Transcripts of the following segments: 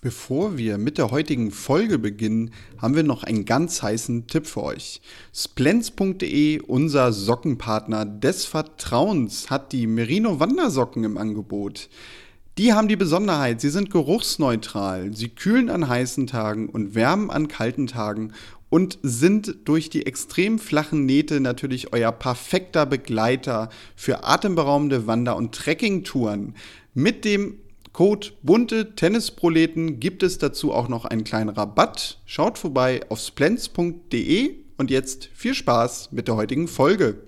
Bevor wir mit der heutigen Folge beginnen, haben wir noch einen ganz heißen Tipp für euch. Splens.de, unser Sockenpartner des Vertrauens, hat die Merino Wandersocken im Angebot. Die haben die Besonderheit, sie sind geruchsneutral, sie kühlen an heißen Tagen und wärmen an kalten Tagen und sind durch die extrem flachen Nähte natürlich euer perfekter Begleiter für atemberaubende Wander- und Trekkingtouren. Mit dem Code bunte Tennisproleten gibt es dazu auch noch einen kleinen Rabatt. Schaut vorbei auf splens.de und jetzt viel Spaß mit der heutigen Folge.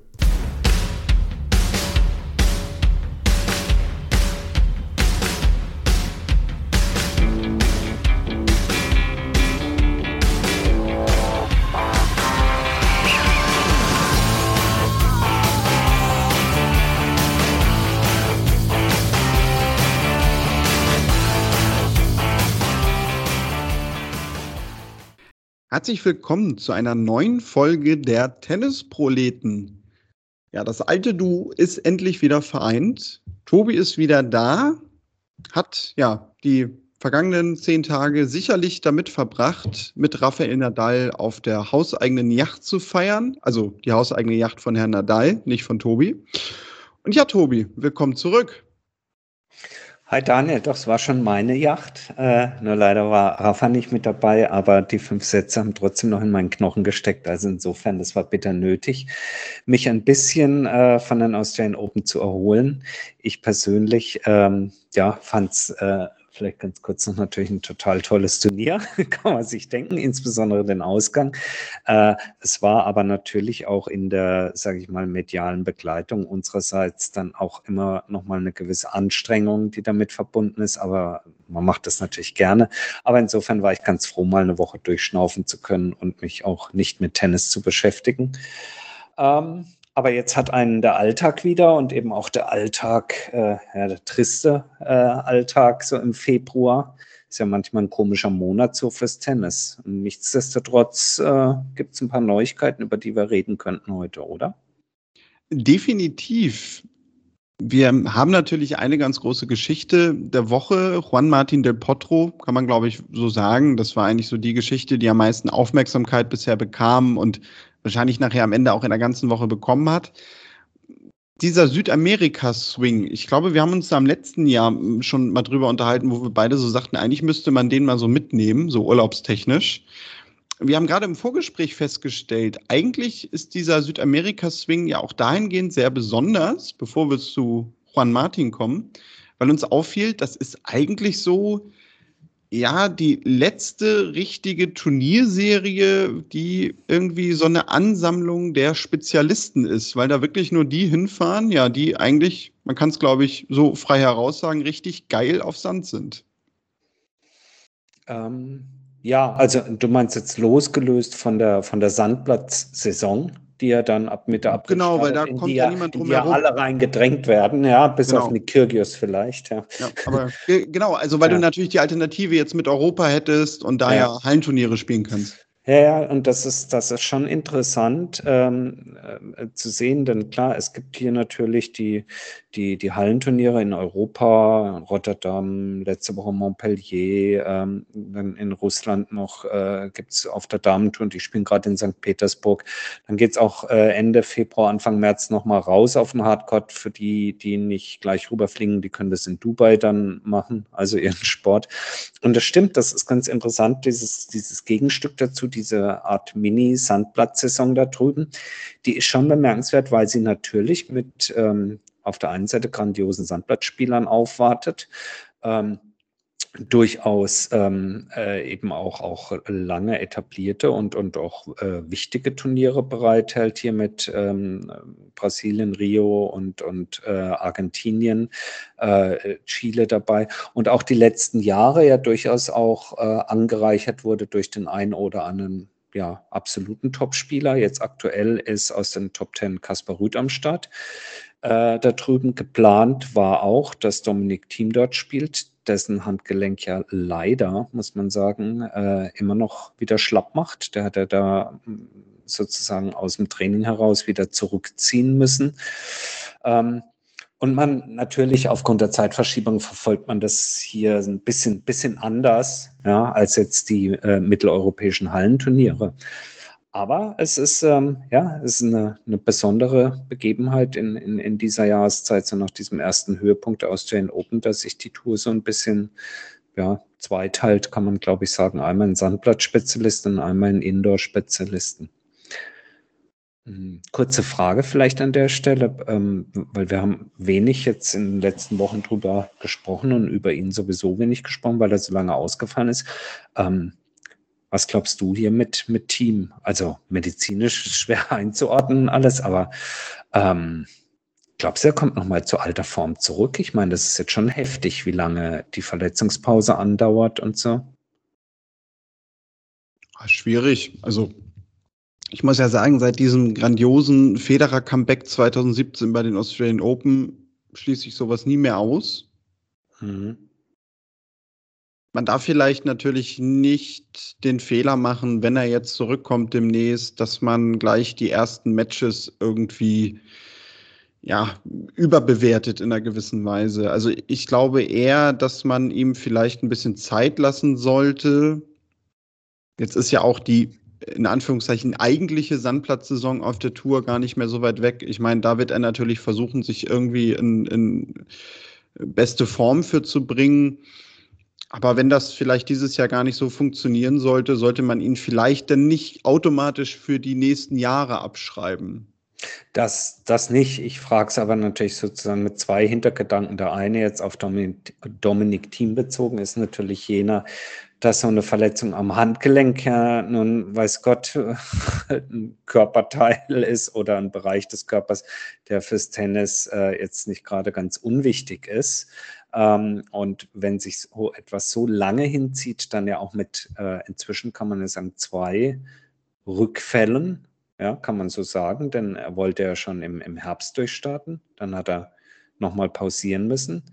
Herzlich willkommen zu einer neuen Folge der Tennisproleten. Ja, das alte Du ist endlich wieder vereint. Tobi ist wieder da, hat ja die vergangenen zehn Tage sicherlich damit verbracht, mit Rafael Nadal auf der hauseigenen Yacht zu feiern. Also die hauseigene Yacht von Herrn Nadal, nicht von Tobi. Und ja, Tobi, willkommen zurück. Hi Daniel, doch, es war schon meine Yacht. Äh, nur leider war Rafa nicht mit dabei, aber die fünf Sätze haben trotzdem noch in meinen Knochen gesteckt. Also insofern, das war bitter nötig, mich ein bisschen äh, von den Australian Open zu erholen. Ich persönlich, ähm, ja, fand es äh, vielleicht ganz kurz noch natürlich ein total tolles Turnier, kann man sich denken, insbesondere den Ausgang. Äh, es war aber natürlich auch in der, sage ich mal, medialen Begleitung unsererseits dann auch immer nochmal eine gewisse Anstrengung, die damit verbunden ist, aber man macht das natürlich gerne. Aber insofern war ich ganz froh, mal eine Woche durchschnaufen zu können und mich auch nicht mit Tennis zu beschäftigen. Ähm, aber jetzt hat einen der Alltag wieder und eben auch der Alltag, äh, ja, der triste äh, Alltag so im Februar. Ist ja manchmal ein komischer Monat so fürs Tennis. Nichtsdestotrotz äh, gibt es ein paar Neuigkeiten, über die wir reden könnten heute, oder? Definitiv. Wir haben natürlich eine ganz große Geschichte der Woche. Juan Martin del Potro, kann man glaube ich so sagen. Das war eigentlich so die Geschichte, die am meisten Aufmerksamkeit bisher bekam und wahrscheinlich nachher am Ende auch in der ganzen Woche bekommen hat. Dieser Südamerika-Swing, ich glaube, wir haben uns da im letzten Jahr schon mal drüber unterhalten, wo wir beide so sagten, eigentlich müsste man den mal so mitnehmen, so urlaubstechnisch. Wir haben gerade im Vorgespräch festgestellt, eigentlich ist dieser Südamerika-Swing ja auch dahingehend sehr besonders, bevor wir zu Juan Martin kommen, weil uns auffiel, das ist eigentlich so ja, die letzte richtige Turnierserie, die irgendwie so eine Ansammlung der Spezialisten ist, weil da wirklich nur die hinfahren, ja, die eigentlich, man kann es glaube ich so frei heraus sagen, richtig geil auf Sand sind. Ähm, ja, also du meinst jetzt losgelöst von der, von der Sandplatzsaison? Die ja dann ab Mitte April Genau, weil da kommt ja niemand drum herum. alle reingedrängt werden, ja, bis genau. auf Nikirgios vielleicht, ja. ja aber genau, also weil ja. du natürlich die Alternative jetzt mit Europa hättest und da ja, Hallenturniere spielen kannst. Ja, ja, und das ist, das ist schon interessant ähm, äh, zu sehen, denn klar, es gibt hier natürlich die, die, die Hallenturniere in Europa, Rotterdam, letzte Woche Montpellier, ähm, dann in Russland noch äh, gibt es auf der Damentour, die spielen gerade in St. Petersburg. Dann geht es auch äh, Ende Februar, Anfang März nochmal raus auf den Hardcourt. Für die, die nicht gleich rüberfliegen, die können das in Dubai dann machen, also ihren Sport. Und das stimmt, das ist ganz interessant, dieses, dieses Gegenstück dazu, diese Art Mini-Sandplatzsaison da drüben, die ist schon bemerkenswert, weil sie natürlich mit ähm, auf der einen Seite grandiosen Sandplatzspielern aufwartet. Ähm, durchaus ähm, äh, eben auch, auch lange etablierte und, und auch äh, wichtige Turniere bereithält, hier mit ähm, Brasilien, Rio und, und äh, Argentinien, äh, Chile dabei und auch die letzten Jahre ja durchaus auch äh, angereichert wurde durch den einen oder anderen ja, absoluten Topspieler. Jetzt aktuell ist aus den Top Ten Kaspar Rüth am Start. Äh, da drüben geplant war auch, dass Dominik Thiem dort spielt, dessen Handgelenk ja leider, muss man sagen, äh, immer noch wieder schlapp macht. Der hat er da hm, sozusagen aus dem Training heraus wieder zurückziehen müssen. Ähm, Und man natürlich aufgrund der Zeitverschiebung verfolgt man das hier ein bisschen, bisschen anders, ja, als jetzt die äh, mitteleuropäischen Hallenturniere. Aber es ist, ähm, ja, es ist eine, eine besondere Begebenheit in, in, in dieser Jahreszeit, so nach diesem ersten Höhepunkt der Australian Open, dass sich die Tour so ein bisschen ja, zweiteilt, kann man glaube ich sagen. Einmal ein Sandblattspezialisten und einmal ein Indoor-Spezialisten. Hm, kurze Frage vielleicht an der Stelle, ähm, weil wir haben wenig jetzt in den letzten Wochen drüber gesprochen und über ihn sowieso wenig gesprochen, weil er so lange ausgefallen ist. Ähm, was glaubst du hier mit, mit Team? Also medizinisch ist schwer einzuordnen alles, aber ähm, glaubst du, er kommt nochmal zu alter Form zurück? Ich meine, das ist jetzt schon heftig, wie lange die Verletzungspause andauert und so. Ah, schwierig. Also ich muss ja sagen, seit diesem grandiosen Federer-Comeback 2017 bei den Australian Open schließe ich sowas nie mehr aus. Mhm man darf vielleicht natürlich nicht den Fehler machen, wenn er jetzt zurückkommt demnächst, dass man gleich die ersten Matches irgendwie ja, überbewertet in einer gewissen Weise. Also ich glaube eher, dass man ihm vielleicht ein bisschen Zeit lassen sollte. Jetzt ist ja auch die in Anführungszeichen eigentliche Sandplatzsaison auf der Tour gar nicht mehr so weit weg. Ich meine, da wird er natürlich versuchen, sich irgendwie in, in beste Form für zu bringen. Aber wenn das vielleicht dieses Jahr gar nicht so funktionieren sollte, sollte man ihn vielleicht dann nicht automatisch für die nächsten Jahre abschreiben. Das, das nicht. Ich frage es aber natürlich sozusagen mit zwei Hintergedanken. Der eine jetzt auf Dominik, Dominik Thiem bezogen ist natürlich jener, dass so eine Verletzung am Handgelenk ja nun, weiß Gott, ein Körperteil ist oder ein Bereich des Körpers, der fürs Tennis äh, jetzt nicht gerade ganz unwichtig ist. Ähm, und wenn sich so etwas so lange hinzieht, dann ja auch mit, äh, inzwischen kann man ja sagen, zwei Rückfällen, ja, kann man so sagen, denn er wollte ja schon im, im Herbst durchstarten, dann hat er nochmal pausieren müssen.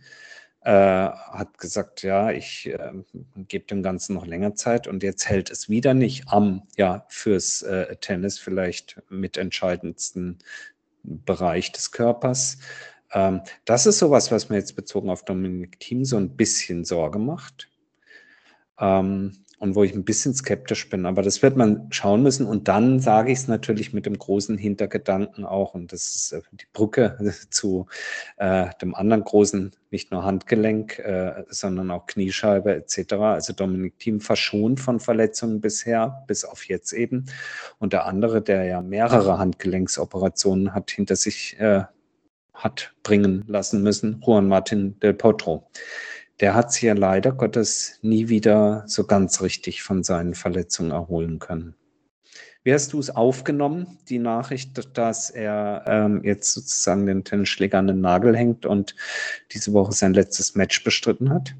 Äh, hat gesagt, ja, ich äh, gebe dem Ganzen noch länger Zeit und jetzt hält es wieder nicht am, ja, fürs äh, Tennis vielleicht mitentscheidendsten Bereich des Körpers. Ähm, das ist sowas, was mir jetzt bezogen auf Dominik Thiem so ein bisschen Sorge macht. Ähm, und wo ich ein bisschen skeptisch bin. Aber das wird man schauen müssen. Und dann sage ich es natürlich mit dem großen Hintergedanken auch. Und das ist äh, die Brücke zu äh, dem anderen großen, nicht nur Handgelenk, äh, sondern auch Kniescheibe etc. Also Dominik Thiem verschont von Verletzungen bisher, bis auf jetzt eben. Und der andere, der ja mehrere Handgelenksoperationen hat hinter sich, äh, hat bringen lassen müssen, Juan Martin del Potro. Der hat sich ja leider Gottes nie wieder so ganz richtig von seinen Verletzungen erholen können. Wie hast du es aufgenommen, die Nachricht, dass er ähm, jetzt sozusagen den Tennisschläger an den Nagel hängt und diese Woche sein letztes Match bestritten hat?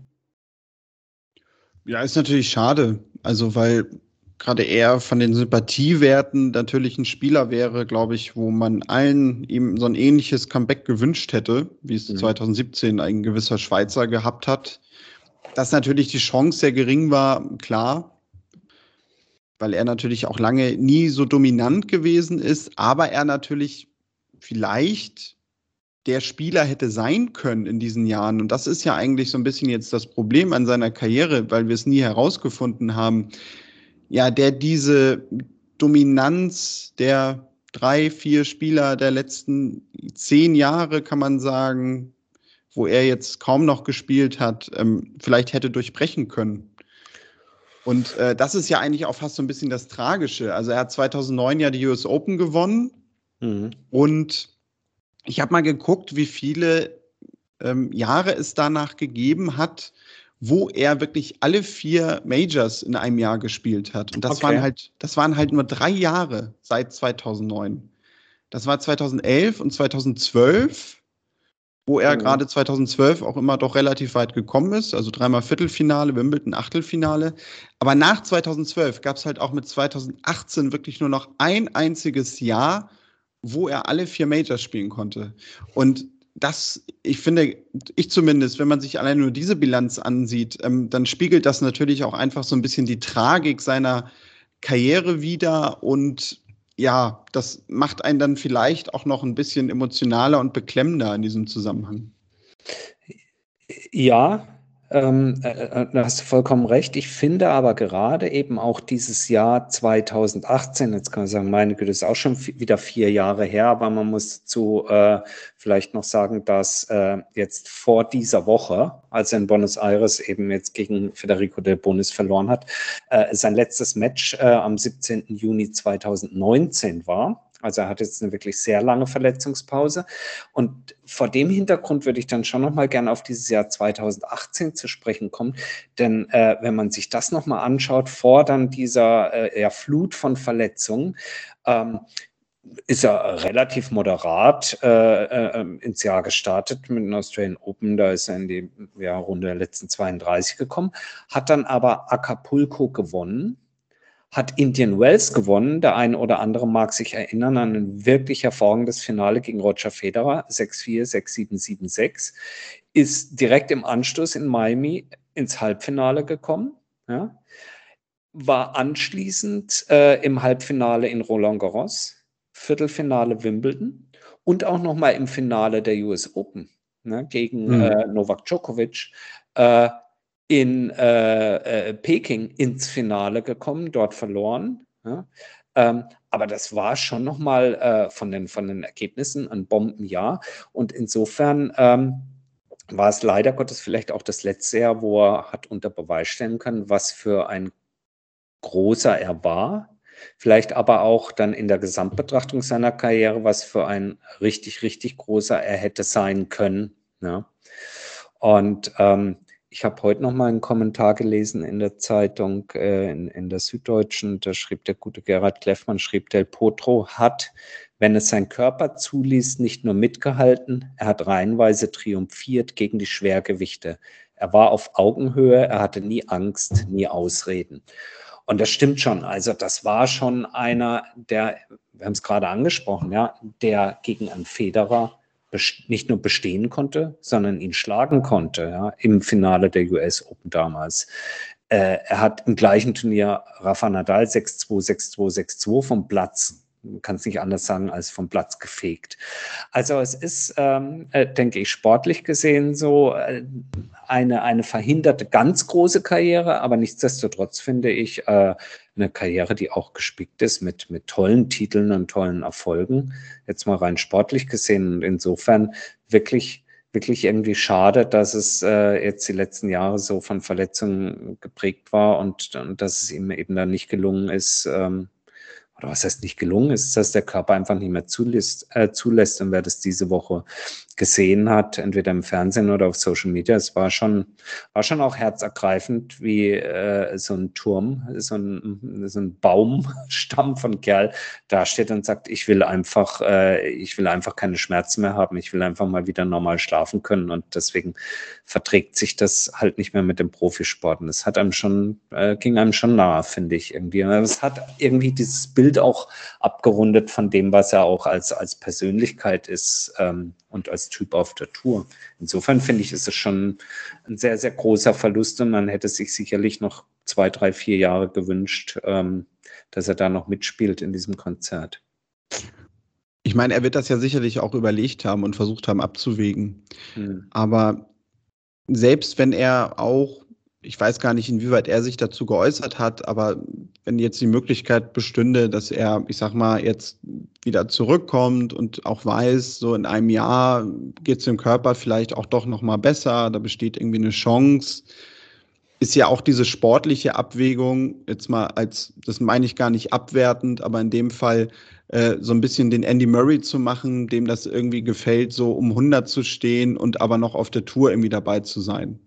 Ja, ist natürlich schade. Also, weil gerade er von den Sympathiewerten natürlich ein Spieler wäre, glaube ich, wo man allen ihm so ein ähnliches Comeback gewünscht hätte, wie es mhm. 2017 ein gewisser Schweizer gehabt hat. Dass natürlich die Chance sehr gering war, klar, weil er natürlich auch lange nie so dominant gewesen ist, aber er natürlich vielleicht der Spieler hätte sein können in diesen Jahren. Und das ist ja eigentlich so ein bisschen jetzt das Problem an seiner Karriere, weil wir es nie herausgefunden haben ja, der diese Dominanz der drei, vier Spieler der letzten zehn Jahre, kann man sagen, wo er jetzt kaum noch gespielt hat, ähm, vielleicht hätte durchbrechen können. Und äh, das ist ja eigentlich auch fast so ein bisschen das Tragische. Also er hat 2009 ja die US Open gewonnen mhm. und ich habe mal geguckt, wie viele ähm, Jahre es danach gegeben hat, wo er wirklich alle vier Majors in einem Jahr gespielt hat. Und das okay. waren halt, das waren halt nur drei Jahre seit 2009. Das war 2011 und 2012, wo er mhm. gerade 2012 auch immer doch relativ weit gekommen ist. Also dreimal Viertelfinale, Wimbledon, Achtelfinale. Aber nach 2012 gab es halt auch mit 2018 wirklich nur noch ein einziges Jahr, wo er alle vier Majors spielen konnte. Und das, ich finde, ich zumindest, wenn man sich allein nur diese Bilanz ansieht, ähm, dann spiegelt das natürlich auch einfach so ein bisschen die Tragik seiner Karriere wider und ja, das macht einen dann vielleicht auch noch ein bisschen emotionaler und beklemmender in diesem Zusammenhang. Ja, ähm, äh, äh, da hast du vollkommen recht. Ich finde aber gerade eben auch dieses Jahr 2018, jetzt kann man sagen, meine Güte, ist auch schon wieder vier Jahre her, aber man muss zu äh, vielleicht noch sagen, dass äh, jetzt vor dieser Woche, als er in Buenos Aires eben jetzt gegen Federico del Bonis verloren hat, äh, sein letztes Match äh, am 17. Juni 2019 war. Also er hat jetzt eine wirklich sehr lange Verletzungspause. Und vor dem Hintergrund würde ich dann schon nochmal gerne auf dieses Jahr 2018 zu sprechen kommen. Denn äh, wenn man sich das nochmal anschaut, vor dann dieser äh, Flut von Verletzungen, ähm, ist er relativ moderat äh, äh, ins Jahr gestartet mit den Australian Open. Da ist er in die ja, Runde der letzten 32 gekommen, hat dann aber Acapulco gewonnen hat Indian Wells gewonnen. Der eine oder andere mag sich erinnern an ein wirklich hervorragendes Finale gegen Roger Federer, 6-4, 6-7, 7-6. Ist direkt im Anschluss in Miami ins Halbfinale gekommen. Ja. War anschließend äh, im Halbfinale in Roland Garros, Viertelfinale Wimbledon und auch nochmal im Finale der US Open ne, gegen mhm. äh, Novak Djokovic. Äh, in äh, äh, Peking ins Finale gekommen, dort verloren. Ja. Ähm, aber das war schon nochmal äh, von, den, von den Ergebnissen ein Bombenjahr. Und insofern ähm, war es leider Gottes vielleicht auch das letzte Jahr, wo er hat unter Beweis stellen können, was für ein großer er war. Vielleicht aber auch dann in der Gesamtbetrachtung seiner Karriere, was für ein richtig, richtig großer er hätte sein können. Ja. Und ähm, ich habe heute noch mal einen Kommentar gelesen in der Zeitung, äh, in, in, der Süddeutschen. Da schrieb der gute Gerhard Kleffmann, schrieb, Del Potro hat, wenn es sein Körper zuließ, nicht nur mitgehalten, er hat reihenweise triumphiert gegen die Schwergewichte. Er war auf Augenhöhe, er hatte nie Angst, nie Ausreden. Und das stimmt schon. Also das war schon einer, der, wir haben es gerade angesprochen, ja, der gegen einen Federer nicht nur bestehen konnte, sondern ihn schlagen konnte ja, im Finale der US Open damals. Äh, er hat im gleichen Turnier Rafa Nadal 6-2, 6-2, 6-2 vom Platz kann es nicht anders sagen, als vom Platz gefegt. Also es ist, ähm, äh, denke ich, sportlich gesehen so äh, eine, eine verhinderte ganz große Karriere, aber nichtsdestotrotz finde ich äh, eine Karriere, die auch gespickt ist mit, mit tollen Titeln und tollen Erfolgen. Jetzt mal rein sportlich gesehen und insofern wirklich wirklich irgendwie schade, dass es äh, jetzt die letzten Jahre so von Verletzungen geprägt war und, und dass es ihm eben dann nicht gelungen ist, ähm, oder was heißt nicht gelungen ist, dass der Körper einfach nicht mehr zulässt, äh, zulässt. Und wer das diese Woche gesehen hat, entweder im Fernsehen oder auf Social Media, es war schon, war schon auch herzergreifend, wie äh, so ein Turm, so ein, so ein Baumstamm von Kerl da steht und sagt, ich will einfach, äh, ich will einfach keine Schmerzen mehr haben, ich will einfach mal wieder normal schlafen können. Und deswegen verträgt sich das halt nicht mehr mit dem Profisport. Und es hat einem schon, äh, ging einem schon nahe, finde ich irgendwie. Es hat irgendwie dieses Bild auch abgerundet von dem, was er auch als, als Persönlichkeit ist. Ähm, und als Typ auf der Tour. Insofern finde ich, ist es schon ein sehr, sehr großer Verlust und man hätte sich sicherlich noch zwei, drei, vier Jahre gewünscht, ähm, dass er da noch mitspielt in diesem Konzert. Ich meine, er wird das ja sicherlich auch überlegt haben und versucht haben abzuwägen. Hm. Aber selbst wenn er auch ich weiß gar nicht, inwieweit er sich dazu geäußert hat, aber wenn jetzt die Möglichkeit bestünde, dass er, ich sag mal, jetzt wieder zurückkommt und auch weiß, so in einem Jahr geht es dem Körper vielleicht auch doch nochmal besser, da besteht irgendwie eine Chance, ist ja auch diese sportliche Abwägung, jetzt mal als, das meine ich gar nicht abwertend, aber in dem Fall äh, so ein bisschen den Andy Murray zu machen, dem das irgendwie gefällt, so um 100 zu stehen und aber noch auf der Tour irgendwie dabei zu sein.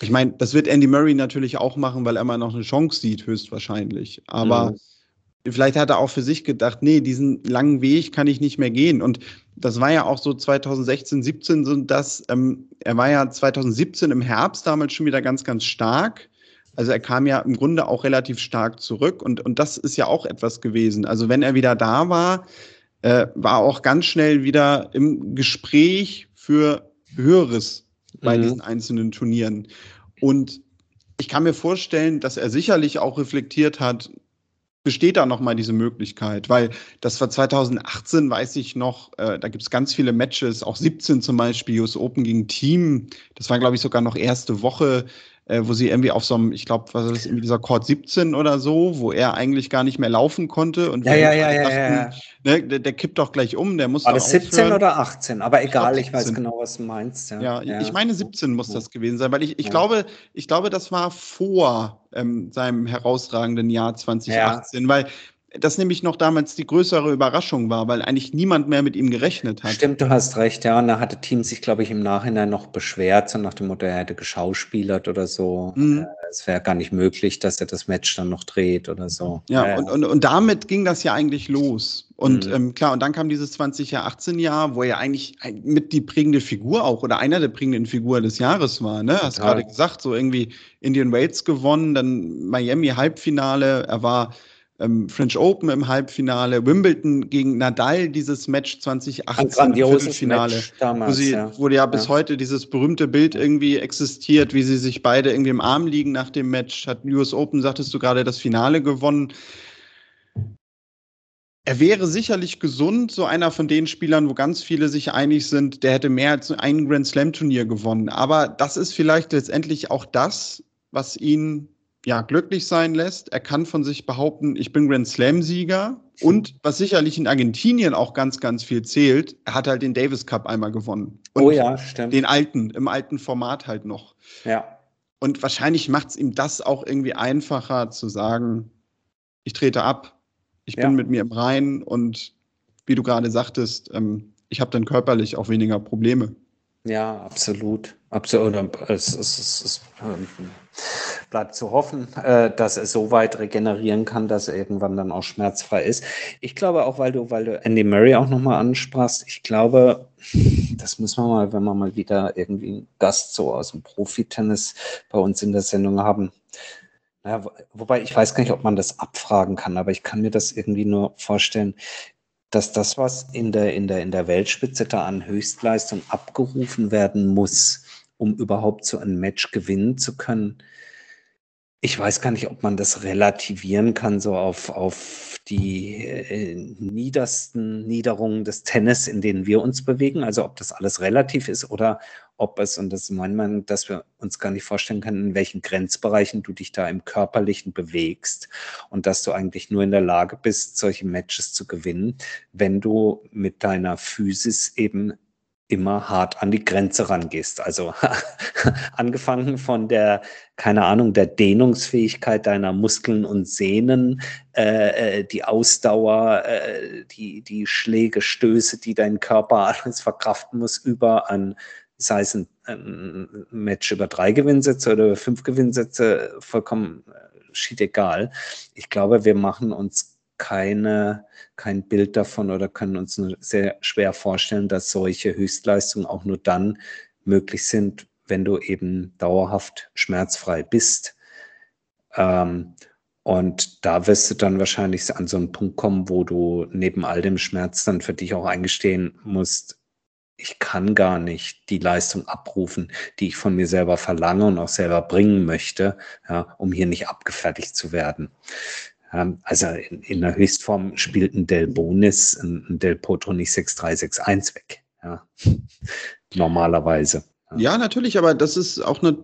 Ich meine, das wird Andy Murray natürlich auch machen, weil er immer noch eine Chance sieht, höchstwahrscheinlich. Aber mhm. vielleicht hat er auch für sich gedacht, nee, diesen langen Weg kann ich nicht mehr gehen. Und das war ja auch so 2016, 17 so das, ähm, er war ja 2017 im Herbst damals schon wieder ganz, ganz stark. Also er kam ja im Grunde auch relativ stark zurück und, und das ist ja auch etwas gewesen. Also wenn er wieder da war, äh, war auch ganz schnell wieder im Gespräch für Höheres bei mhm. diesen einzelnen Turnieren. Und ich kann mir vorstellen, dass er sicherlich auch reflektiert hat, besteht da nochmal diese Möglichkeit, weil das war 2018, weiß ich noch, äh, da gibt es ganz viele Matches, auch 17 zum Beispiel, US Open gegen Team, das war glaube ich sogar noch erste Woche, äh, wo sie irgendwie auf so einem, ich glaube, was ist das, irgendwie dieser Court 17 oder so, wo er eigentlich gar nicht mehr laufen konnte und ja, ja, ja, ja, dachten, ja, Ne, der, der, kippt doch gleich um, der muss War das 17 aufhören. oder 18? Aber egal, ich, ich weiß genau, was du meinst. Ja, ja, ja. ich meine 17 muss das gewesen sein, weil ich, ich glaube, ich glaube, das war vor ähm, seinem herausragenden Jahr 2018, weil das nämlich noch damals die größere Überraschung war, weil eigentlich niemand mehr mit ihm gerechnet hat. Stimmt, du hast recht, ja. Und da hatte Team sich, glaube ich, im Nachhinein noch beschwert, so nach dem Motto, er hätte geschauspielert oder so. Mhm. Äh, es wäre gar nicht möglich, dass er das Match dann noch dreht oder so. Ja, ja. Und, und, und damit ging das ja eigentlich los. Und mhm. ähm, klar, und dann kam dieses 20 Jahr, 18 Jahr, wo er eigentlich mit die prägende Figur auch oder einer der prägenden Figuren des Jahres war. Ne? Hast gerade gesagt, so irgendwie Indian Wales gewonnen, dann Miami Halbfinale. Er war ähm, French Open im Halbfinale, Wimbledon gegen Nadal, dieses Match 2018 im Viertelfinale, damals, wo, sie, ja. wo ja bis ja. heute dieses berühmte Bild irgendwie existiert, wie sie sich beide irgendwie im Arm liegen nach dem Match. Hat US Open, sagtest du gerade, das Finale gewonnen. Er wäre sicherlich gesund, so einer von den Spielern, wo ganz viele sich einig sind, der hätte mehr als ein Grand Slam Turnier gewonnen. Aber das ist vielleicht letztendlich auch das, was ihn ja, glücklich sein lässt. Er kann von sich behaupten, ich bin Grand Slam-Sieger. Und was sicherlich in Argentinien auch ganz, ganz viel zählt, er hat halt den Davis Cup einmal gewonnen. Und oh ja, stimmt. Den alten, im alten Format halt noch. Ja. Und wahrscheinlich macht es ihm das auch irgendwie einfacher zu sagen, ich trete ab, ich bin ja. mit mir im Reinen und wie du gerade sagtest, ähm, ich habe dann körperlich auch weniger Probleme. Ja, absolut. Absolut. Es, es, es, es ähm, bleibt zu hoffen, äh, dass er so weit regenerieren kann, dass er irgendwann dann auch schmerzfrei ist. Ich glaube auch, weil du, weil du Andy Murray auch nochmal ansprachst, ich glaube, das müssen wir mal, wenn wir mal wieder irgendwie einen Gast so aus dem Profitennis bei uns in der Sendung haben. Naja, wobei ich weiß gar nicht, ob man das abfragen kann, aber ich kann mir das irgendwie nur vorstellen, dass das, was in der, in der, in der Weltspitze da an Höchstleistung abgerufen werden muss, um überhaupt so ein Match gewinnen zu können, ich weiß gar nicht, ob man das relativieren kann, so auf, auf die äh, niedersten Niederungen des Tennis, in denen wir uns bewegen. Also ob das alles relativ ist oder ob es, und das ist mein Meinung, dass wir uns gar nicht vorstellen können, in welchen Grenzbereichen du dich da im Körperlichen bewegst und dass du eigentlich nur in der Lage bist, solche Matches zu gewinnen, wenn du mit deiner Physis eben immer hart an die Grenze rangehst. Also angefangen von der, keine Ahnung, der Dehnungsfähigkeit deiner Muskeln und Sehnen, äh, äh, die Ausdauer, äh, die, die Schläge, Stöße, die dein Körper alles verkraften muss, über an, sei es ein, ein Match über drei Gewinnsätze oder über fünf Gewinnsätze, vollkommen äh, schied egal. Ich glaube, wir machen uns keine, kein Bild davon oder können uns nur sehr schwer vorstellen, dass solche Höchstleistungen auch nur dann möglich sind, wenn du eben dauerhaft schmerzfrei bist. Ähm, und da wirst du dann wahrscheinlich an so einen Punkt kommen, wo du neben all dem Schmerz dann für dich auch eingestehen musst, ich kann gar nicht die Leistung abrufen, die ich von mir selber verlange und auch selber bringen möchte, ja, um hier nicht abgefertigt zu werden. Ähm, also in, in, der Höchstform spielt ein Del Bonis, ein, Del Potro nicht 6-3, 6-1 weg. Ja. Normalerweise. Ja. ja, natürlich, aber das ist auch eine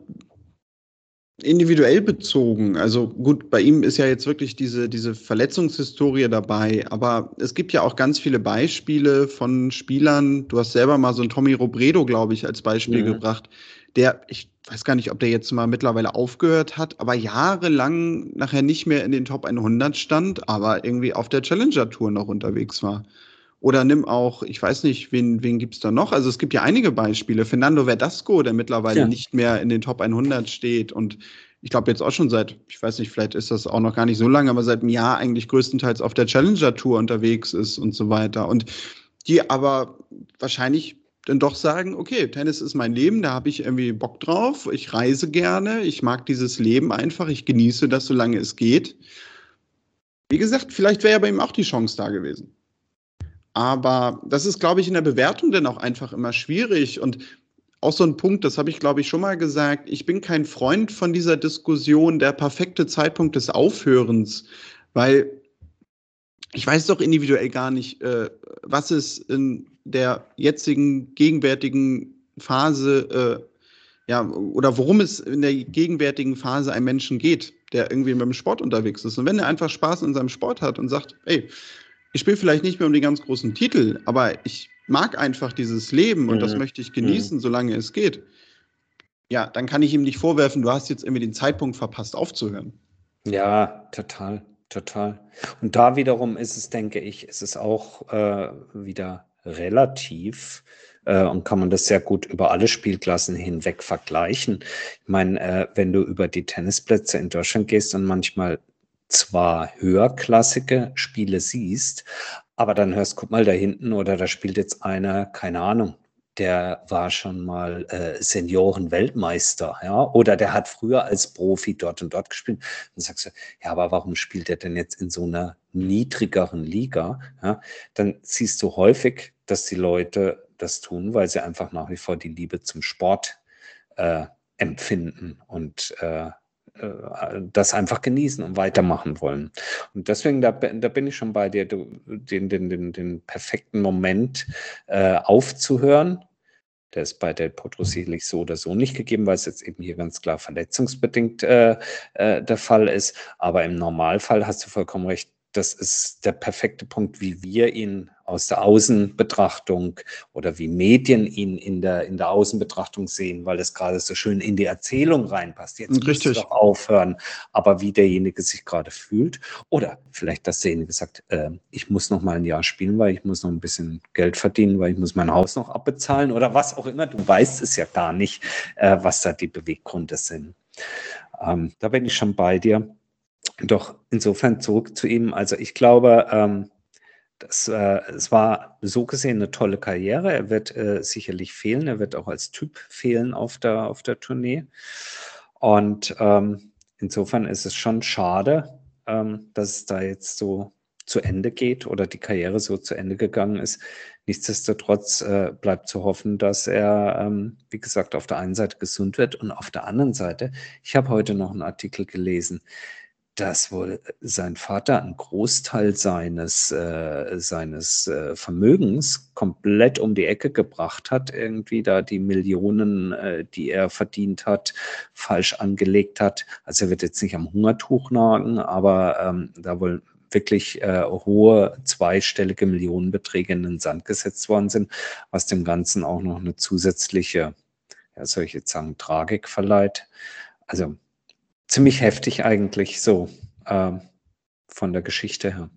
individuell bezogen. Also gut, bei ihm ist ja jetzt wirklich diese, diese Verletzungshistorie dabei, aber es gibt ja auch ganz viele Beispiele von Spielern. Du hast selber mal so einen Tommy Robredo, glaube ich, als Beispiel mhm. gebracht, der, ich weiß gar nicht, ob der jetzt mal mittlerweile aufgehört hat, aber jahrelang nachher nicht mehr in den Top 100 stand, aber irgendwie auf der Challenger Tour noch unterwegs war. Oder nimm auch, ich weiß nicht, wen, wen gibt's da noch? Also es gibt ja einige Beispiele. Fernando Verdasco, der mittlerweile ja. nicht mehr in den Top 100 steht und ich glaube jetzt auch schon seit, ich weiß nicht, vielleicht ist das auch noch gar nicht so lange, aber seit einem Jahr eigentlich größtenteils auf der Challenger Tour unterwegs ist und so weiter. Und die aber wahrscheinlich dann doch sagen, okay, Tennis ist mein Leben, da habe ich irgendwie Bock drauf, ich reise gerne, ich mag dieses Leben einfach, ich genieße das, solange es geht. Wie gesagt, vielleicht wäre ja bei ihm auch die Chance da gewesen. Aber das ist, glaube ich, in der Bewertung dann auch einfach immer schwierig. Und auch so ein Punkt, das habe ich, glaube ich, schon mal gesagt, ich bin kein Freund von dieser Diskussion, der perfekte Zeitpunkt des Aufhörens, weil ich weiß doch individuell gar nicht, äh, was es in der jetzigen, gegenwärtigen Phase, äh, ja, oder worum es in der gegenwärtigen Phase einem Menschen geht, der irgendwie mit dem Sport unterwegs ist. Und wenn er einfach Spaß in seinem Sport hat und sagt, ey, ich spiele vielleicht nicht mehr um die ganz großen Titel, aber ich mag einfach dieses Leben und mhm. das möchte ich genießen, mhm. solange es geht. Ja, dann kann ich ihm nicht vorwerfen, du hast jetzt irgendwie den Zeitpunkt verpasst, aufzuhören. Ja, total. Total. Und da wiederum ist es, denke ich, ist es auch äh, wieder relativ äh, und kann man das sehr gut über alle Spielklassen hinweg vergleichen. Ich meine, äh, wenn du über die Tennisplätze in Deutschland gehst und manchmal zwar höherklassige Spiele siehst, aber dann hörst, guck mal da hinten oder da spielt jetzt einer, keine Ahnung, der war schon mal äh, Senioren-Weltmeister, ja, oder der hat früher als Profi dort und dort gespielt. Dann sagst du, ja, aber warum spielt er denn jetzt in so einer niedrigeren Liga? Ja, dann siehst du häufig, dass die Leute das tun, weil sie einfach nach wie vor die Liebe zum Sport äh, empfinden und äh, das einfach genießen und weitermachen wollen. Und deswegen, da, da bin ich schon bei dir, den, den, den, den perfekten Moment äh, aufzuhören. Der ist bei Del Potro sicherlich so oder so nicht gegeben, weil es jetzt eben hier ganz klar verletzungsbedingt äh, äh, der Fall ist. Aber im Normalfall hast du vollkommen recht, das ist der perfekte Punkt, wie wir ihn aus der Außenbetrachtung oder wie Medien ihn in der, in der Außenbetrachtung sehen, weil es gerade so schön in die Erzählung reinpasst. Jetzt Richtig. doch aufhören, aber wie derjenige sich gerade fühlt. Oder vielleicht, dass derjenige sagt, äh, ich muss noch mal ein Jahr spielen, weil ich muss noch ein bisschen Geld verdienen, weil ich muss mein Haus noch abbezahlen oder was auch immer. Du weißt es ja gar nicht, äh, was da die Beweggründe sind. Ähm, da bin ich schon bei dir. Doch insofern zurück zu ihm. Also ich glaube, ähm, das, äh, es war so gesehen eine tolle Karriere. Er wird äh, sicherlich fehlen. Er wird auch als Typ fehlen auf der, auf der Tournee. Und ähm, insofern ist es schon schade, ähm, dass es da jetzt so zu Ende geht oder die Karriere so zu Ende gegangen ist. Nichtsdestotrotz äh, bleibt zu hoffen, dass er, ähm, wie gesagt, auf der einen Seite gesund wird und auf der anderen Seite, ich habe heute noch einen Artikel gelesen, dass wohl sein Vater einen Großteil seines, äh, seines äh, Vermögens komplett um die Ecke gebracht hat, irgendwie da die Millionen, äh, die er verdient hat, falsch angelegt hat. Also er wird jetzt nicht am Hungertuch nagen, aber ähm, da wohl wirklich äh, hohe zweistellige Millionenbeträge in den Sand gesetzt worden sind, was dem Ganzen auch noch eine zusätzliche, ja, soll ich jetzt sagen, Tragik verleiht. Also ziemlich heftig eigentlich so äh, von der Geschichte her.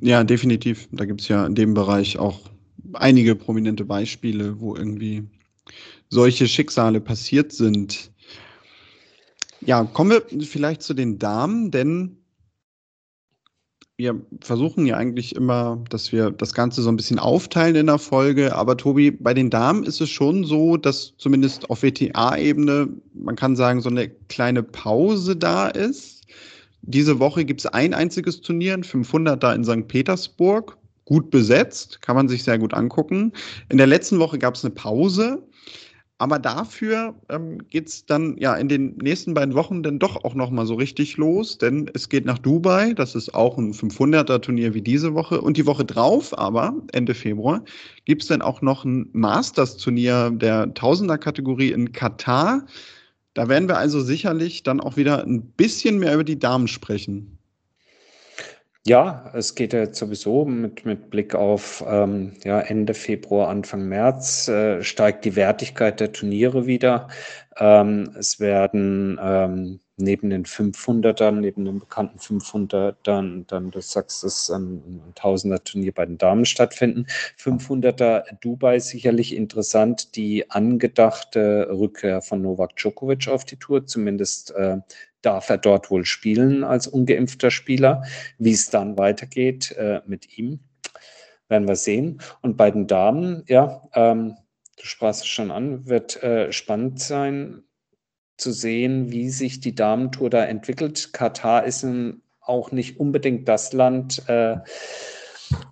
Ja, definitiv. Da gibt es ja in dem Bereich auch einige prominente Beispiele, wo irgendwie solche Schicksale passiert sind. Ja, kommen wir vielleicht zu den Damen, denn wir versuchen ja eigentlich immer, dass wir das Ganze so ein bisschen aufteilen in der Folge. Aber Tobi, bei den Damen ist es schon so, dass zumindest auf WTA-Ebene, man kann sagen, so eine kleine Pause da ist. Diese Woche gibt es ein einziges Turnier, ein 500 da in St. Petersburg. Gut besetzt, kann man sich sehr gut angucken. In der letzten Woche gab es eine Pause. Aber dafür ähm, geht es dann ja in den nächsten beiden Wochen dann doch auch nochmal so richtig los, denn es geht nach Dubai, das ist auch ein 500er-Turnier wie diese Woche. Und die Woche drauf, aber Ende Februar, gibt es dann auch noch ein Masters-Turnier der Tausender-Kategorie in Katar. Da werden wir also sicherlich dann auch wieder ein bisschen mehr über die Damen sprechen. Ja, es geht ja jetzt sowieso mit, mit Blick auf ähm, ja, Ende Februar, Anfang März äh, steigt die Wertigkeit der Turniere wieder. Ähm, es werden ähm, neben den 500ern, neben den bekannten 500ern, dann, du sagst es, ein, ein Tausender-Turnier bei den Damen stattfinden. 500er Dubai sicherlich interessant, die angedachte Rückkehr von Novak Djokovic auf die Tour, zumindest äh, darf er dort wohl spielen als ungeimpfter Spieler. Wie es dann weitergeht äh, mit ihm, werden wir sehen. Und bei den Damen, ja, ähm, du sprachst es schon an, wird äh, spannend sein zu sehen, wie sich die Damentour da entwickelt. Katar ist auch nicht unbedingt das Land, äh,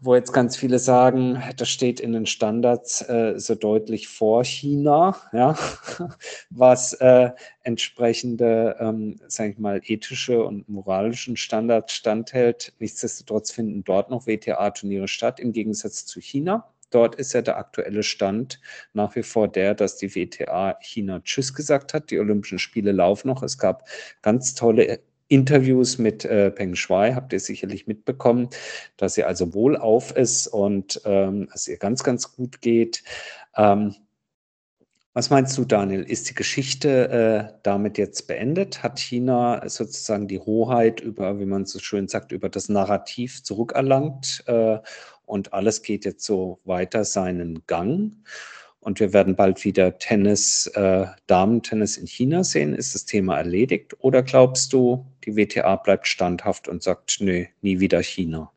wo jetzt ganz viele sagen, das steht in den Standards äh, so deutlich vor China, ja, was äh, entsprechende, ähm, sage ich mal, ethische und moralischen Standards standhält. Nichtsdestotrotz finden dort noch WTA-Turniere statt, im Gegensatz zu China. Dort ist ja der aktuelle Stand nach wie vor der, dass die WTA China Tschüss gesagt hat. Die Olympischen Spiele laufen noch. Es gab ganz tolle Interviews mit äh, Peng Shuai habt ihr sicherlich mitbekommen, dass sie also wohlauf ist und ähm, es ihr ganz, ganz gut geht. Ähm, was meinst du, Daniel? Ist die Geschichte äh, damit jetzt beendet? Hat China sozusagen die Hoheit über, wie man so schön sagt, über das Narrativ zurückerlangt äh, und alles geht jetzt so weiter seinen Gang? Und wir werden bald wieder Tennis, äh, Damen-Tennis in China sehen. Ist das Thema erledigt? Oder glaubst du, die WTA bleibt standhaft und sagt, nö, nie wieder China?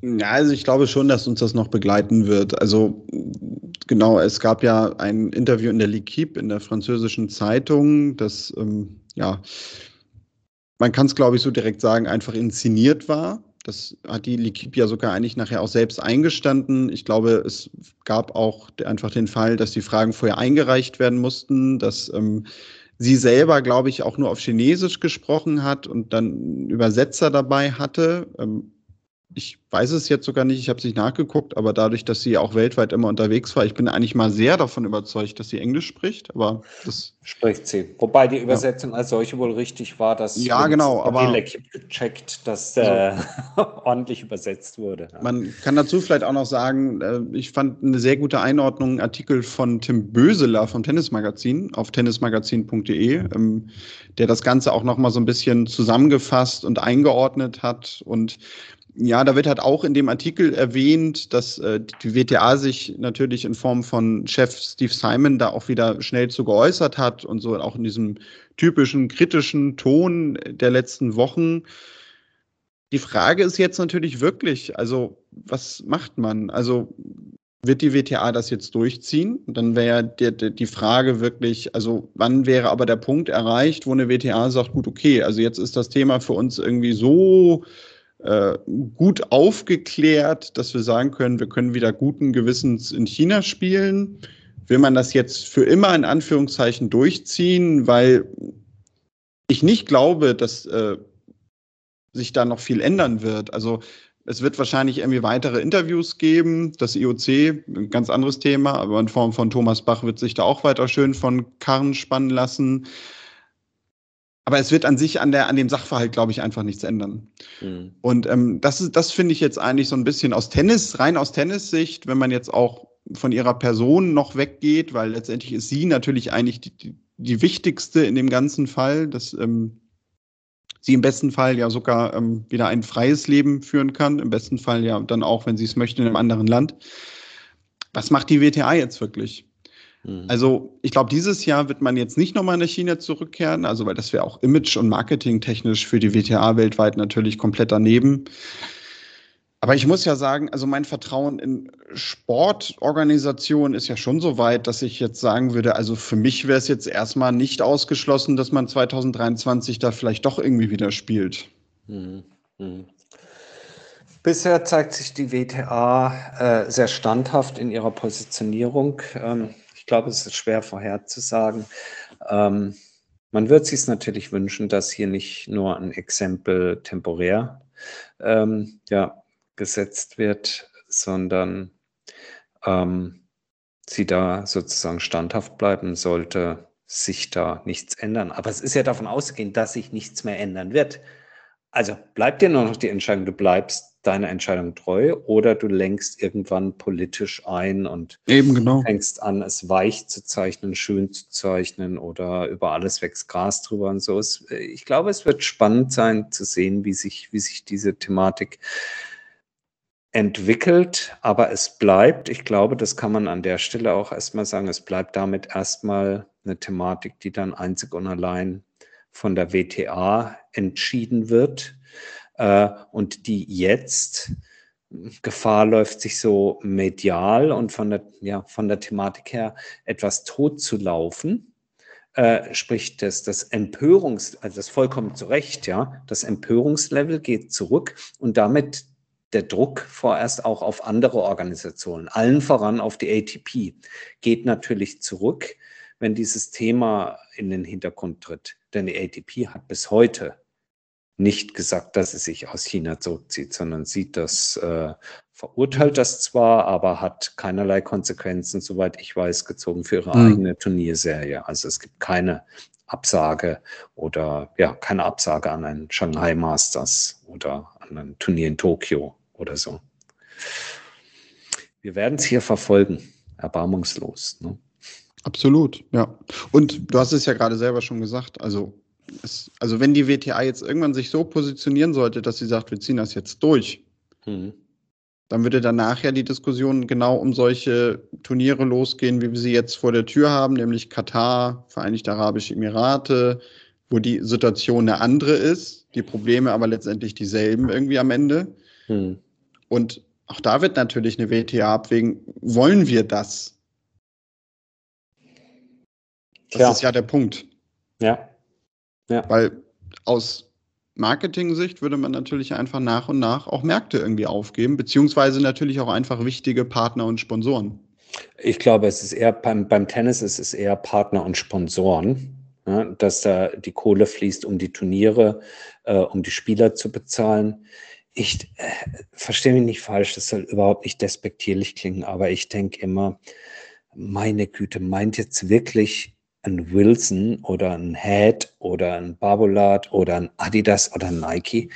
Ja, also ich glaube schon, dass uns das noch begleiten wird. Also genau, es gab ja ein Interview in der L'Equipe, in der französischen Zeitung, das ähm, ja, man kann es glaube ich so direkt sagen, einfach inszeniert war. Das hat die ja sogar eigentlich nachher auch selbst eingestanden. Ich glaube, es gab auch einfach den Fall, dass die Fragen vorher eingereicht werden mussten, dass ähm, sie selber, glaube ich, auch nur auf Chinesisch gesprochen hat und dann Übersetzer dabei hatte. Ähm, ich weiß es jetzt sogar nicht, ich habe es nicht nachgeguckt, aber dadurch, dass sie auch weltweit immer unterwegs war, ich bin eigentlich mal sehr davon überzeugt, dass sie Englisch spricht, aber das spricht sie. Wobei die Übersetzung ja. als solche wohl richtig war, dass ja genau, aber gecheckt, dass äh, ordentlich übersetzt wurde. Ja. Man kann dazu vielleicht auch noch sagen, äh, ich fand eine sehr gute Einordnung, einen Artikel von Tim Böseler vom Tennismagazin auf tennismagazin.de, ähm, der das Ganze auch noch mal so ein bisschen zusammengefasst und eingeordnet hat und ja, da wird halt auch in dem Artikel erwähnt, dass äh, die WTA sich natürlich in Form von Chef Steve Simon da auch wieder schnell zu geäußert hat und so auch in diesem typischen kritischen Ton der letzten Wochen. Die Frage ist jetzt natürlich wirklich, also was macht man? Also wird die WTA das jetzt durchziehen? Dann wäre die, die Frage wirklich, also wann wäre aber der Punkt erreicht, wo eine WTA sagt, gut, okay, also jetzt ist das Thema für uns irgendwie so äh, gut aufgeklärt, dass wir sagen können, wir können wieder guten Gewissens in China spielen. Will man das jetzt für immer in Anführungszeichen durchziehen, weil ich nicht glaube, dass äh, sich da noch viel ändern wird. Also es wird wahrscheinlich irgendwie weitere Interviews geben. Das IOC, ein ganz anderes Thema, aber in Form von Thomas Bach wird sich da auch weiter schön von Karren spannen lassen. Aber es wird an sich an, der, an dem Sachverhalt, glaube ich, einfach nichts ändern. Mhm. Und ähm, das, ist, das finde ich jetzt eigentlich so ein bisschen aus Tennis, rein aus Tennissicht, wenn man jetzt auch von ihrer Person noch weggeht, weil letztendlich ist sie natürlich eigentlich die, die, die wichtigste in dem ganzen Fall, dass ähm, sie im besten Fall ja sogar ähm, wieder ein freies Leben führen kann, im besten Fall ja dann auch, wenn sie es möchte, in einem anderen Land. Was macht die WTA jetzt wirklich? Mhm. Also ich glaube, dieses Jahr wird man jetzt nicht nochmal nach China zurückkehren, also weil das wäre auch image- und marketingtechnisch für die WTA weltweit natürlich komplett daneben. Aber ich muss ja sagen, also mein Vertrauen in Sportorganisationen ist ja schon so weit, dass ich jetzt sagen würde, also für mich wäre es jetzt erstmal nicht ausgeschlossen, dass man 2023 da vielleicht doch irgendwie wieder spielt. Mhm. Mhm. Bisher zeigt sich die WTA äh, sehr standhaft in ihrer Positionierung. Ähm, glaube, es ist schwer vorherzusagen. Ähm, man wird sich natürlich wünschen, dass hier nicht nur ein Exempel temporär ähm, ja, gesetzt wird, sondern ähm, sie da sozusagen standhaft bleiben sollte, sich da nichts ändern. Aber es ist ja davon auszugehen, dass sich nichts mehr ändern wird. Also bleibt dir nur noch die Entscheidung, du bleibst deiner Entscheidung treu oder du lenkst irgendwann politisch ein und Eben genau. fängst an, es weich zu zeichnen, schön zu zeichnen oder über alles wächst Gras drüber und so. ich glaube, es wird spannend sein zu sehen, wie sich, wie sich diese Thematik entwickelt, aber es bleibt, ich glaube, das kann man an der Stelle auch erstmal sagen, es bleibt damit erstmal eine Thematik, die dann einzig und allein von der WTA entschieden wird äh, und die jetzt Gefahr läuft, sich so medial und von der, ja, von der Thematik her etwas tot zu laufen, äh, sprich das, das Empörungs, also das vollkommen zu Recht, ja, das Empörungslevel geht zurück und damit der Druck vorerst auch auf andere Organisationen, allen voran auf die ATP, geht natürlich zurück, wenn dieses Thema in den Hintergrund tritt. Denn die ATP hat bis heute nicht gesagt, dass sie sich aus China zurückzieht, sondern sieht das, äh, verurteilt das zwar, aber hat keinerlei Konsequenzen, soweit ich weiß, gezogen für ihre mhm. eigene Turnierserie. Also es gibt keine Absage oder ja, keine Absage an ein Shanghai Masters oder an ein Turnier in Tokio oder so. Wir werden es hier verfolgen, erbarmungslos. Ne? Absolut, ja. Und du hast es ja gerade selber schon gesagt, also es, also wenn die WTA jetzt irgendwann sich so positionieren sollte, dass sie sagt, wir ziehen das jetzt durch, mhm. dann würde danach ja die Diskussion genau um solche Turniere losgehen, wie wir sie jetzt vor der Tür haben, nämlich Katar, Vereinigte Arabische Emirate, wo die Situation eine andere ist, die Probleme aber letztendlich dieselben irgendwie am Ende. Mhm. Und auch da wird natürlich eine WTA abwägen, wollen wir das? Das ja. ist ja der Punkt. Ja. Ja. Weil aus Marketing-Sicht würde man natürlich einfach nach und nach auch Märkte irgendwie aufgeben, beziehungsweise natürlich auch einfach wichtige Partner und Sponsoren. Ich glaube, es ist eher beim, beim Tennis ist es eher Partner und Sponsoren, ja, dass da die Kohle fließt, um die Turniere, äh, um die Spieler zu bezahlen. Ich äh, verstehe mich nicht falsch, das soll überhaupt nicht despektierlich klingen, aber ich denke immer, meine Güte, meint jetzt wirklich ein Wilson oder ein Head oder ein Barbolat oder ein Adidas oder ein Nike,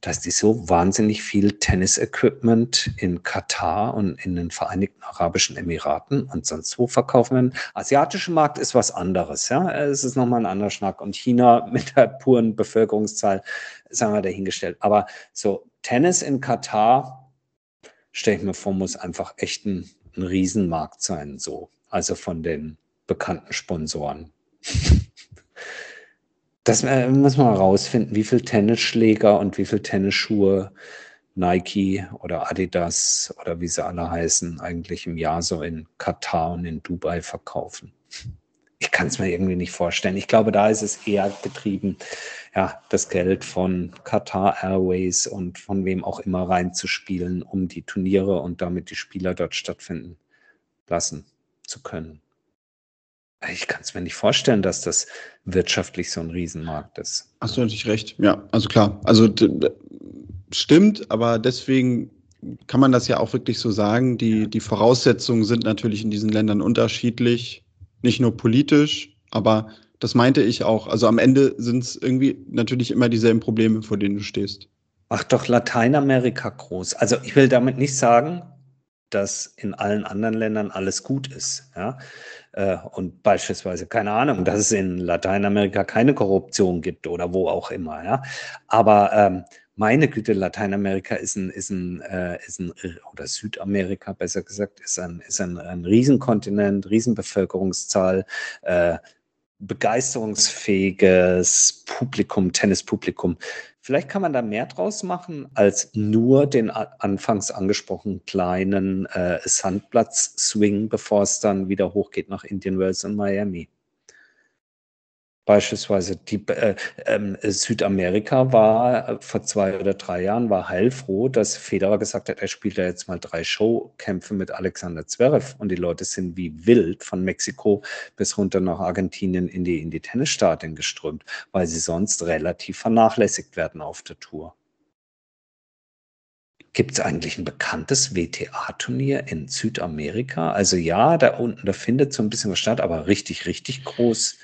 dass die so wahnsinnig viel Tennis-Equipment in Katar und in den Vereinigten Arabischen Emiraten und sonst wo verkaufen werden. Asiatischer Markt ist was anderes, ja. Es ist nochmal ein anderer Schnack. Und China mit der puren Bevölkerungszahl, sagen wir dahingestellt. Aber so Tennis in Katar, stelle ich mir vor, muss einfach echt ein, ein Riesenmarkt sein, so. Also von den bekannten Sponsoren. Das äh, muss man herausfinden, wie viel Tennisschläger und wie viel Tennisschuhe Nike oder Adidas oder wie sie alle heißen, eigentlich im Jahr so in Katar und in Dubai verkaufen. Ich kann es mir irgendwie nicht vorstellen. Ich glaube, da ist es eher getrieben, ja, das Geld von Qatar Airways und von wem auch immer reinzuspielen, um die Turniere und damit die Spieler dort stattfinden lassen zu können. Ich kann es mir nicht vorstellen, dass das wirtschaftlich so ein Riesenmarkt ist. Hast du natürlich recht, ja. Also klar, also stimmt, aber deswegen kann man das ja auch wirklich so sagen. Die, die Voraussetzungen sind natürlich in diesen Ländern unterschiedlich, nicht nur politisch, aber das meinte ich auch. Also am Ende sind es irgendwie natürlich immer dieselben Probleme, vor denen du stehst. Ach doch, Lateinamerika groß. Also ich will damit nicht sagen, dass in allen anderen Ländern alles gut ist. Ja? Äh, und beispielsweise, keine Ahnung, dass es in Lateinamerika keine Korruption gibt oder wo auch immer. Ja? Aber ähm, meine Güte, Lateinamerika ist ein, ist ein, äh, ist ein, oder Südamerika besser gesagt, ist ein, ist ein, ein Riesenkontinent, Riesenbevölkerungszahl, äh, begeisterungsfähiges Publikum, Tennispublikum. Vielleicht kann man da mehr draus machen als nur den anfangs angesprochenen kleinen äh, Sandplatz-Swing, bevor es dann wieder hochgeht nach Indian Wells und Miami. Beispielsweise die, äh, äh, Südamerika war äh, vor zwei oder drei Jahren war heilfroh, dass Federer gesagt hat, er spielt ja jetzt mal drei Showkämpfe mit Alexander Zverev und die Leute sind wie wild von Mexiko bis runter nach Argentinien in die, in die Tennisstadien geströmt, weil sie sonst relativ vernachlässigt werden auf der Tour. Gibt es eigentlich ein bekanntes WTA-Turnier in Südamerika? Also ja, da unten, da findet so ein bisschen was statt, aber richtig, richtig groß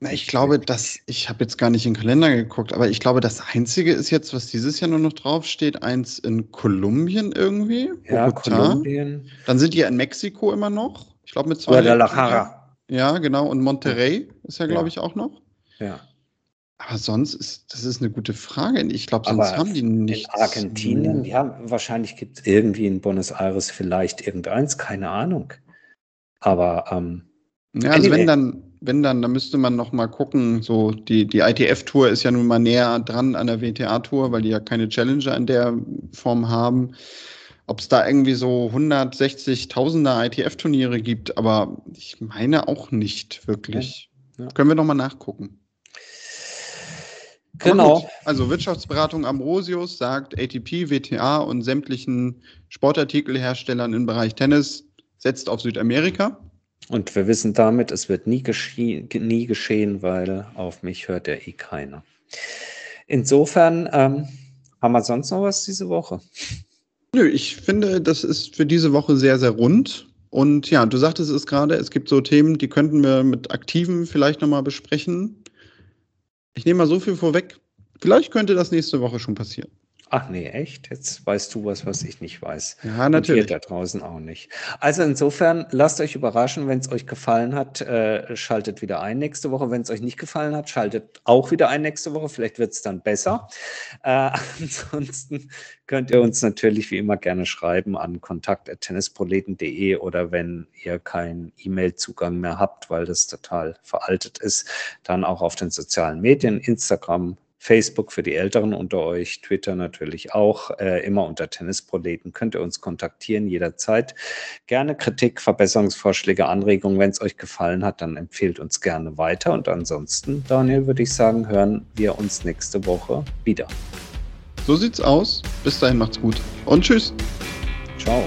na, ich glaube, dass, ich habe jetzt gar nicht in den Kalender geguckt, aber ich glaube, das Einzige ist jetzt, was dieses Jahr nur noch draufsteht, eins in Kolumbien irgendwie. Ja, Bogotá. Kolumbien. Dann sind die ja in Mexiko immer noch. Ich glaube mit zwei. Guadalajara. Ja, genau. Und Monterrey ist ja, glaube ja. ich, auch noch. Ja. Aber sonst ist, das ist eine gute Frage. Ich glaube, sonst Aber haben die nicht. In Argentinien, ja, wahrscheinlich gibt es irgendwie in Buenos Aires vielleicht irgendeins, keine Ahnung. Aber, ähm, Ja, also anyway. wenn dann, wenn dann, dann müsste man noch mal gucken. So die, die ITF-Tour ist ja nun mal näher dran an der WTA-Tour, weil die ja keine Challenger in der Form haben. Ob es da irgendwie so 160.000er ITF-Turniere gibt, aber ich meine auch nicht wirklich. Ja. Können wir nochmal nachgucken. Genau. Also Wirtschaftsberatung Ambrosius sagt ATP, WTA und sämtlichen Sportartikelherstellern im Bereich Tennis setzt auf Südamerika. Und wir wissen damit, es wird nie, gesche nie geschehen, weil auf mich hört ja eh keiner. Insofern ähm, haben wir sonst noch was diese Woche? Nö, ich finde, das ist für diese Woche sehr, sehr rund. Und ja, du sagtest es gerade, es gibt so Themen, die könnten wir mit Aktiven vielleicht nochmal besprechen. Ich nehme mal so viel vorweg. Vielleicht könnte das nächste Woche schon passieren. Ach nee, echt? Jetzt weißt du was, was ich nicht weiß. Ja, natürlich. Und da draußen auch nicht. Also insofern, lasst euch überraschen, wenn es euch gefallen hat, äh, schaltet wieder ein nächste Woche. Wenn es euch nicht gefallen hat, schaltet auch wieder ein nächste Woche. Vielleicht wird es dann besser. Äh, ansonsten könnt ihr uns natürlich wie immer gerne schreiben an kontakt.tennisproleten.de oder wenn ihr keinen E-Mail-Zugang mehr habt, weil das total veraltet ist, dann auch auf den sozialen Medien, Instagram, Facebook für die Älteren unter euch, Twitter natürlich auch, äh, immer unter Tennisproleten. Könnt ihr uns kontaktieren jederzeit. Gerne Kritik, Verbesserungsvorschläge, Anregungen. Wenn es euch gefallen hat, dann empfehlt uns gerne weiter. Und ansonsten, Daniel, würde ich sagen, hören wir uns nächste Woche wieder. So sieht's aus. Bis dahin macht's gut und tschüss. Ciao.